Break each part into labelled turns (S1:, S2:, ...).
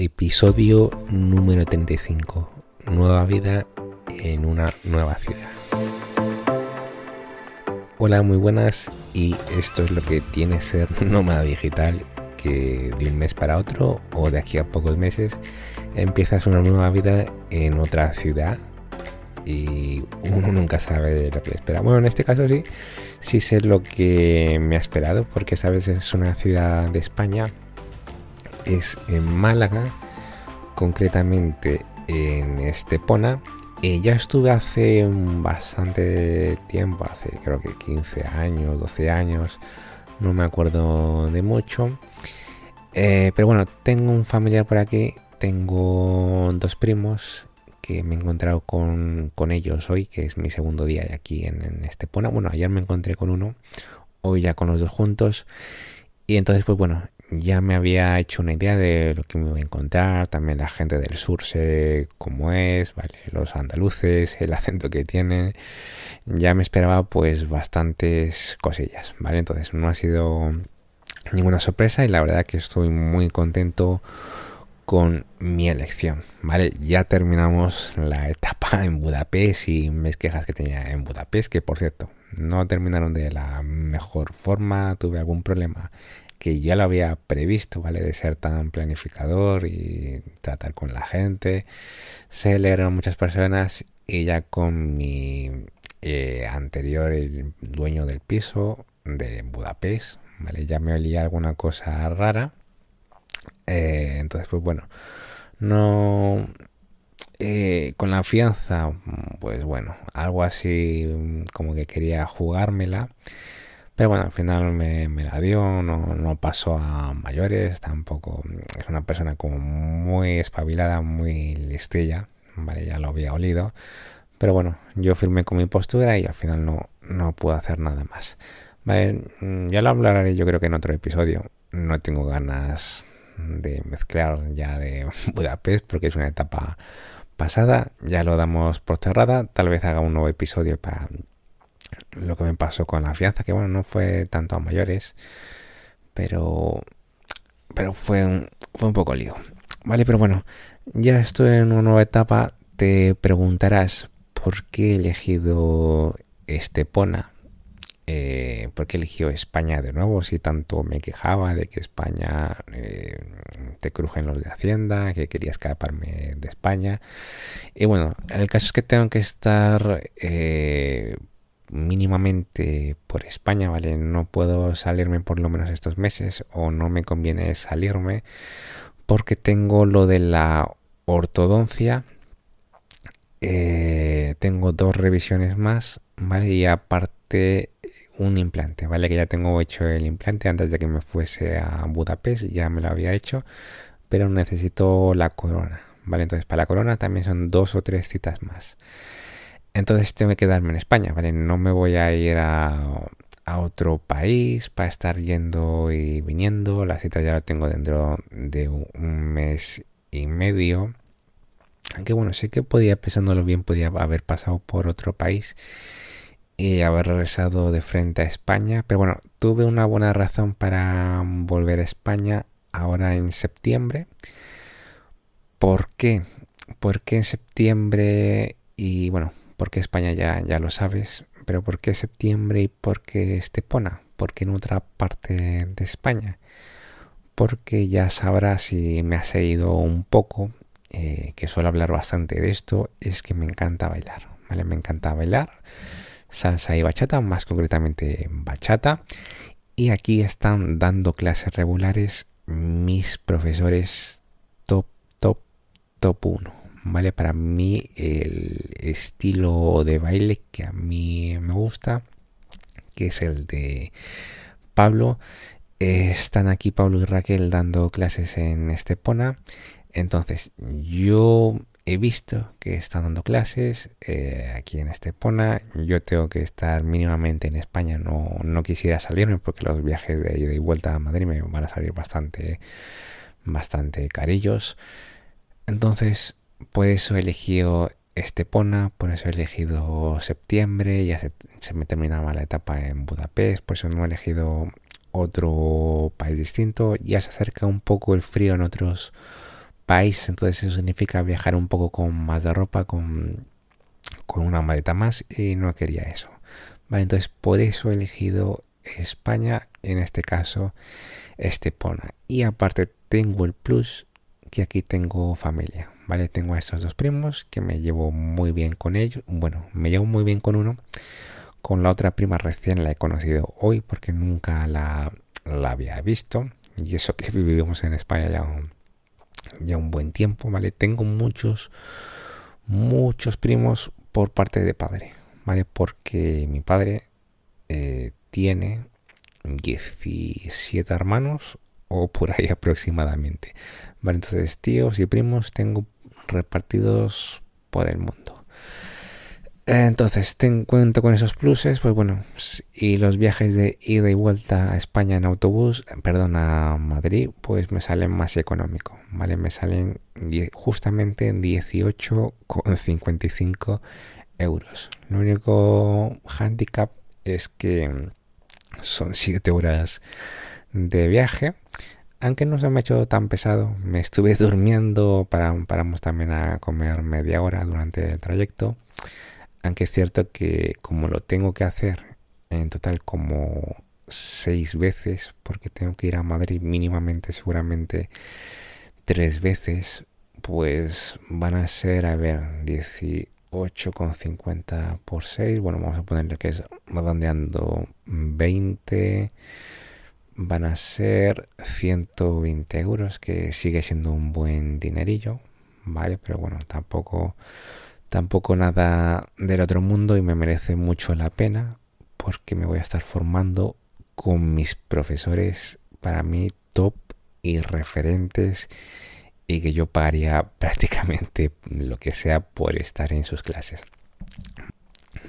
S1: Episodio número 35. Nueva vida en una nueva ciudad. Hola, muy buenas y esto es lo que tiene ser nómada digital que de un mes para otro o de aquí a pocos meses empiezas una nueva vida en otra ciudad y uno nunca sabe lo que espera. Bueno, en este caso sí, sí sé lo que me ha esperado porque esta vez es una ciudad de España es en Málaga, concretamente en Estepona. y ya estuve hace bastante tiempo, hace creo que 15 años, 12 años, no me acuerdo de mucho. Eh, pero bueno, tengo un familiar por aquí, tengo dos primos que me he encontrado con, ellos hoy, que es mi segundo día aquí en, en Estepona. Bueno, ayer me encontré con uno, hoy ya con los dos juntos. Y entonces, pues bueno, ya me había hecho una idea de lo que me iba a encontrar, también la gente del sur sé cómo es, ¿vale? Los andaluces, el acento que tienen, ya me esperaba pues bastantes cosillas, ¿vale? Entonces no ha sido ninguna sorpresa y la verdad que estoy muy contento con mi elección, ¿vale? Ya terminamos la etapa en Budapest y mis quejas que tenía en Budapest, que por cierto, no terminaron de la mejor forma, tuve algún problema que ya lo había previsto, ¿vale? De ser tan planificador y tratar con la gente. Sé leer a muchas personas y ya con mi eh, anterior dueño del piso de Budapest, ¿vale? Ya me olía alguna cosa rara. Eh, entonces, pues bueno, no... Eh, con la fianza, pues bueno, algo así como que quería jugármela. Pero bueno, al final me, la dio, no, pasó a mayores, tampoco es una persona como muy espabilada, muy listilla, vale, ya lo había olido. Pero bueno, yo firmé con mi postura y al final no, no puedo hacer nada más. Vale, mm, ya lo hablaré yo creo que en otro episodio. No tengo ganas de mezclar ya de Budapest porque es una etapa pasada. Ya lo damos por cerrada. Tal vez haga un nuevo episodio para lo que me pasó con la fianza, que bueno, no fue tanto a mayores, pero, pero fue, un, fue un poco lío. Vale, pero bueno, ya estoy en una nueva etapa. Te preguntarás por qué he elegido Estepona. Eh, ¿Por qué eligió España de nuevo? Si tanto me quejaba de que España eh, te crujen los de Hacienda, que quería escaparme de España. Y bueno, el caso es que tengo que estar eh, mínimamente por España, ¿vale? No puedo salirme por lo menos estos meses o no me conviene salirme porque tengo lo de la ortodoncia. Eh, tengo dos revisiones más, ¿vale? Y aparte un implante, ¿vale? Que ya tengo hecho el implante antes de que me fuese a Budapest, ya me lo había hecho, pero necesito la corona, ¿vale? Entonces para la corona también son dos o tres citas más. Entonces tengo que quedarme en España, ¿vale? No me voy a ir a, otro país para estar yendo y viniendo. La cita ya la tengo dentro de un mes y medio. Aunque bueno, sé que podía, pensándolo bien, podía haber pasado por otro país y haber regresado de frente a España. Pero bueno, tuve una buena razón para volver a España ahora en septiembre. ¿Por qué? Porque en septiembre y bueno, porque España ya, ya lo sabes, pero ¿por qué septiembre y por qué Estepona? ¿Por qué en otra parte de España? Porque ya sabrás si me has seguido un poco, eh, que suelo hablar bastante de esto, es que me encanta bailar, ¿vale? Me encanta bailar salsa y bachata, más concretamente bachata. Y aquí están dando clases regulares mis profesores top, top, top 1. ¿Vale? Para mí el estilo de baile que a mí me gusta, que es el de Pablo. están aquí Pablo y Raquel dando clases en Estepona. Entonces, yo he visto que están dando clases eh, aquí en Estepona. Yo tengo que estar mínimamente en España. No, no quisiera salirme porque los viajes de ida y vuelta a Madrid me van a salir bastante, bastante carillos. Entonces, por eso he elegido Estepona, por eso he elegido septiembre, ya se, me terminaba la etapa en Budapest, por eso no he elegido otro país distinto, ya se acerca un poco el frío en otros países, entonces eso significa viajar un poco con más de ropa, con, con una maleta más y no quería eso. Vale, entonces por eso he elegido España, en este caso Estepona. Y aparte tengo el plus que aquí tengo familia, ¿vale? Tengo a estos dos primos que me llevo muy bien con ellos. Bueno, me llevo muy bien con uno. Con la otra prima recién la he conocido hoy porque nunca la, la había visto. Y eso que vivimos en España ya un, ya un buen tiempo, ¿vale? Tengo muchos, muchos primos por parte de padre, ¿vale? Porque mi padre eh, tiene 17 hermanos o por ahí aproximadamente. Vale, entonces tíos y primos tengo repartidos por el mundo. Entonces, ten cuento con esos pluses, pues bueno, y los viajes de ida y vuelta a España en autobús, perdón, a Madrid, pues me salen más económico, ¿vale? Me salen justamente en 18,55 euros. Lo único handicap es que son 7 horas de viaje, aunque no se me ha hecho tan pesado, me estuve durmiendo, para, paramos también a comer media hora durante el trayecto, aunque es cierto que como lo tengo que hacer en total como seis veces, porque tengo que ir a Madrid mínimamente, seguramente tres veces, pues van a ser, a ver, 18,50 por 6, bueno, vamos a ponerle que es redondeando 20 van a ser 120 euros, que sigue siendo un buen dinerillo, ¿vale? Pero bueno, tampoco, tampoco nada del otro mundo y me merece mucho la pena porque me voy a estar formando con mis profesores para mí top y referentes y que yo pagaría prácticamente lo que sea por estar en sus clases.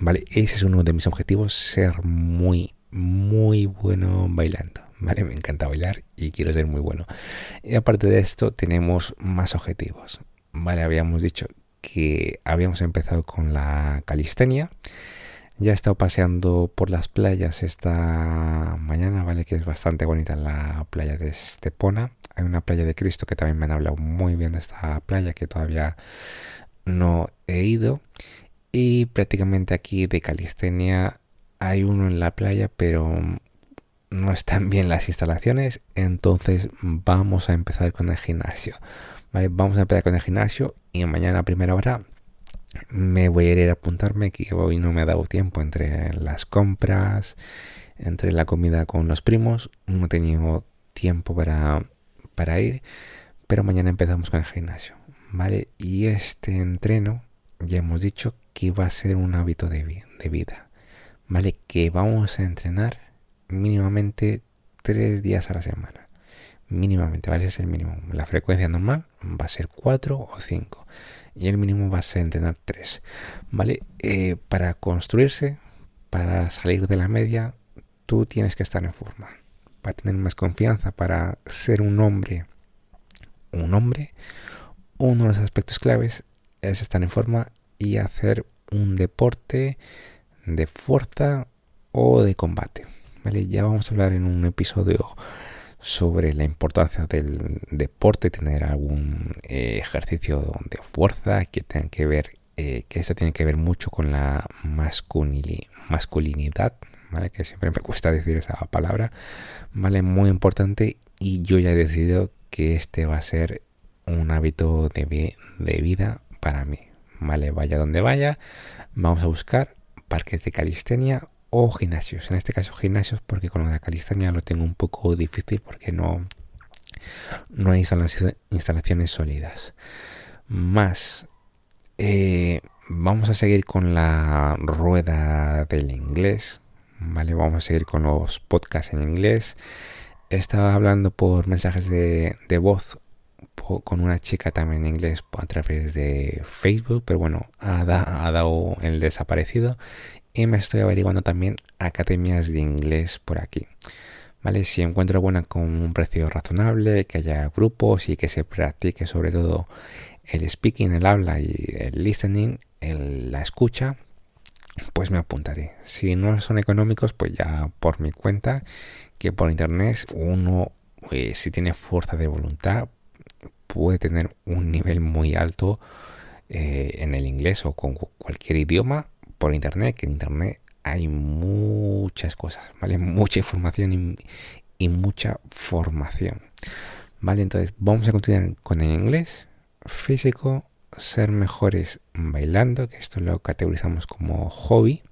S1: Vale, ese es uno de mis objetivos, ser muy, muy bueno bailando. ¿Vale? Me encanta bailar y quiero ser muy bueno. Y aparte de esto, tenemos más objetivos, ¿vale? Habíamos dicho que habíamos empezado con la calistenia. Ya he estado paseando por las playas esta mañana, ¿vale? Que es bastante bonita la playa de Estepona. Hay una playa de Cristo que también me han hablado muy bien de esta playa que todavía no he ido. Y prácticamente aquí de calistenia hay uno en la playa, pero no están bien las instalaciones, entonces vamos a empezar con el gimnasio. ¿vale? Vamos a empezar con el gimnasio y mañana a primera hora me voy a ir a apuntarme que hoy no me ha dado tiempo entre las compras, entre la comida con los primos, no he tenido tiempo para, para ir, pero mañana empezamos con el gimnasio. ¿vale? Y este entreno ya hemos dicho que va a ser un hábito de, de vida. ¿Vale? Que vamos a entrenar mínimamente tres días a la semana. Mínimamente, ¿vale? Ese es el mínimo. La frecuencia normal va a ser 4 o 5. Y el mínimo va a ser entrenar 3. ¿Vale? Eh, para construirse, para salir de la media, tú tienes que estar en forma. Para tener más confianza, para ser un hombre, un hombre, uno de los aspectos claves es estar en forma y hacer un deporte de fuerza o de combate. Ya vamos a hablar en un episodio sobre la importancia del deporte, tener algún eh, ejercicio de fuerza que tenga que ver, eh, que esto tiene que ver mucho con la masculinidad, ¿vale? Que siempre me cuesta decir esa palabra, ¿vale? Muy importante y yo ya he decidido que este va a ser un hábito de, de vida para mí, ¿vale? Vaya donde vaya, vamos a buscar parques de calistenia o gimnasios. En este caso gimnasios porque con la calistenia lo tengo un poco difícil porque no, no hay instalaciones sólidas. Más, eh, vamos a seguir con la rueda del inglés. Vale, vamos a seguir con los podcasts en inglés. Estaba hablando por mensajes de, voz con una chica también en inglés a través de Facebook, pero bueno, ha, ha dado el desaparecido y me estoy averiguando también academias de inglés por aquí. ¿Vale? Si encuentro buena con un precio razonable, que haya grupos y que se practique sobre todo el speaking, el habla y el listening, la escucha, pues me apuntaré. Si no son económicos, pues ya por mi cuenta, que por internet uno, eh, si tiene fuerza de voluntad, puede tener un nivel muy alto eh, en el inglés o con cualquier idioma por internet, que en internet hay muchas cosas, ¿vale? Mucha información y, mucha formación. Vale, entonces vamos a continuar con el inglés físico, ser mejores bailando, que esto lo categorizamos como hobby,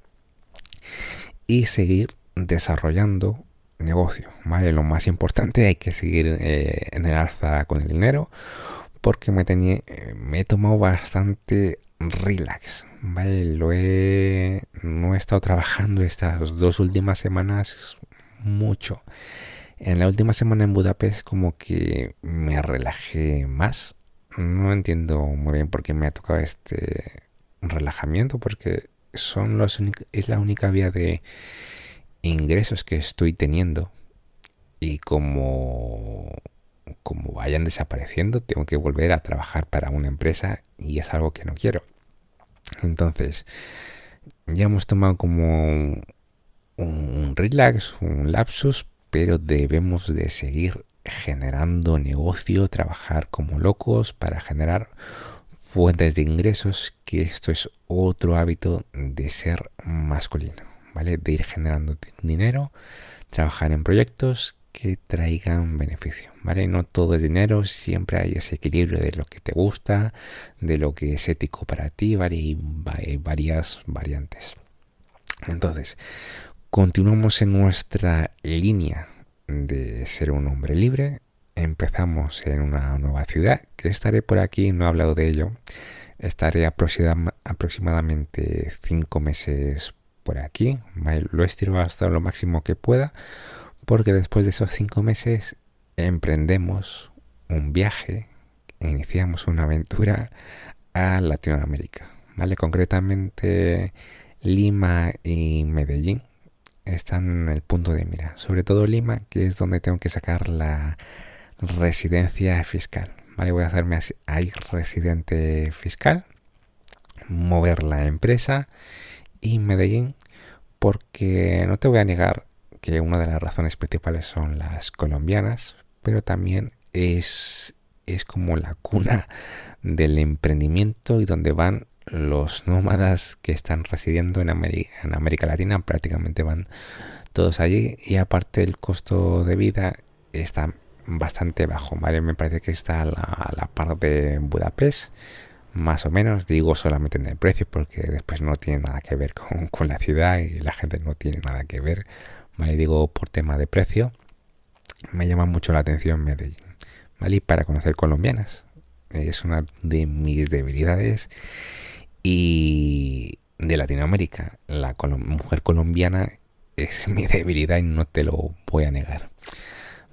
S1: y seguir desarrollando negocio, ¿vale? Lo más importante, hay que seguir eh, en el alza con el dinero, porque me, tenía, eh, me he tomado bastante relax, ¿vale? Lo he, no he estado trabajando estas dos últimas semanas mucho. En la última semana en Budapest como que me relajé más. No entiendo muy bien por qué me ha tocado este relajamiento, porque son los es la única vía de ingresos que estoy teniendo. Y como como vayan desapareciendo, tengo que volver a trabajar para una empresa y es algo que no quiero. Entonces, ya hemos tomado como un relax, un lapsus, pero debemos de seguir generando negocio, trabajar como locos para generar fuentes de ingresos, que esto es otro hábito de ser masculino, ¿vale? De ir generando dinero, trabajar en proyectos que traigan beneficio, ¿vale? No todo es dinero, siempre hay ese equilibrio de lo que te gusta, de lo que es ético para ti, hay varias variantes. Entonces, continuamos en nuestra línea de ser un hombre libre. Empezamos en una nueva ciudad, que estaré por aquí, no he hablado de ello. Estaré aproximadamente cinco meses por aquí. Lo estiro hasta lo máximo que pueda porque después de esos cinco meses emprendemos un viaje, iniciamos una aventura a Latinoamérica, ¿vale? Concretamente Lima y Medellín están en el punto de mira, sobre todo Lima, que es donde tengo que sacar la residencia fiscal, ¿vale? Voy a hacerme ahí residente fiscal, mover la empresa y Medellín porque no te voy a negar que una de las razones principales son las colombianas, pero también es, es como la cuna del emprendimiento y donde van los nómadas que están residiendo en América, en América Latina, prácticamente van todos allí y aparte el costo de vida está bastante bajo, ¿vale? Me parece que está a la, la par de Budapest, más o menos, digo solamente en el precio porque después no tiene nada que ver con, con la ciudad y la gente no tiene nada que ver ¿vale? Digo por tema de precio, me llama mucho la atención Medellín, ¿vale? Y para conocer colombianas, es una de mis debilidades y de Latinoamérica, la mujer colombiana es mi debilidad y no te lo voy a negar,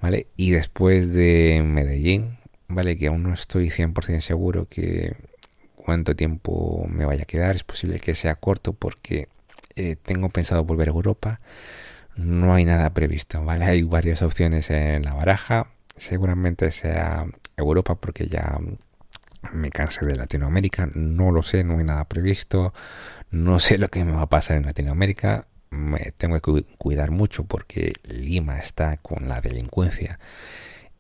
S1: ¿vale? Y después de Medellín, ¿vale? Que aún no estoy 100% seguro que cuánto tiempo me vaya a quedar, es posible que sea corto porque eh, tengo pensado volver a Europa, no hay nada previsto, ¿vale? Hay varias opciones en la baraja, seguramente sea Europa porque ya me cansé de Latinoamérica, no lo sé, no hay nada previsto, no sé lo que me va a pasar en Latinoamérica, me tengo que cuidar mucho porque Lima está con la delincuencia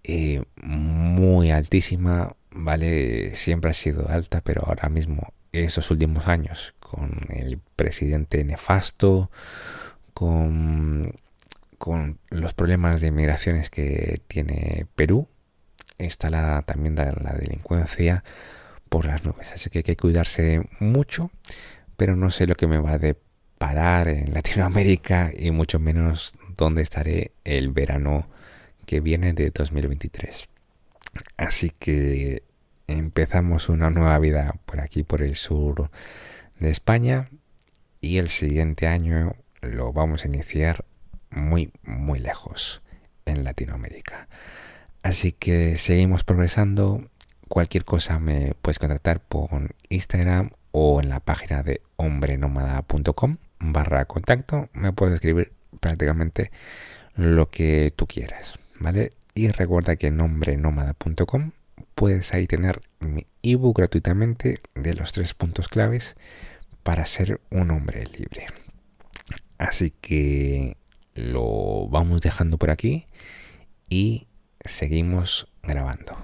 S1: eh, muy altísima, ¿vale? Siempre ha sido alta, pero ahora mismo, esos últimos años, con el presidente nefasto, con, los problemas de migraciones que tiene Perú, está la, también la, la delincuencia por las nubes. Así que hay que cuidarse mucho, pero no sé lo que me va a deparar en Latinoamérica y mucho menos dónde estaré el verano que viene de 2023. Así que empezamos una nueva vida por aquí, por el sur de España y el siguiente año lo vamos a iniciar muy, muy lejos en Latinoamérica. Así que seguimos progresando. Cualquier cosa me puedes contactar por Instagram o en la página de hombrenomada.com barra contacto. Me puedes escribir prácticamente lo que tú quieras, ¿vale? Y recuerda que en hombrenomada.com puedes ahí tener mi ebook gratuitamente de los tres puntos claves para ser un hombre libre. Así que lo vamos dejando por aquí y seguimos grabando.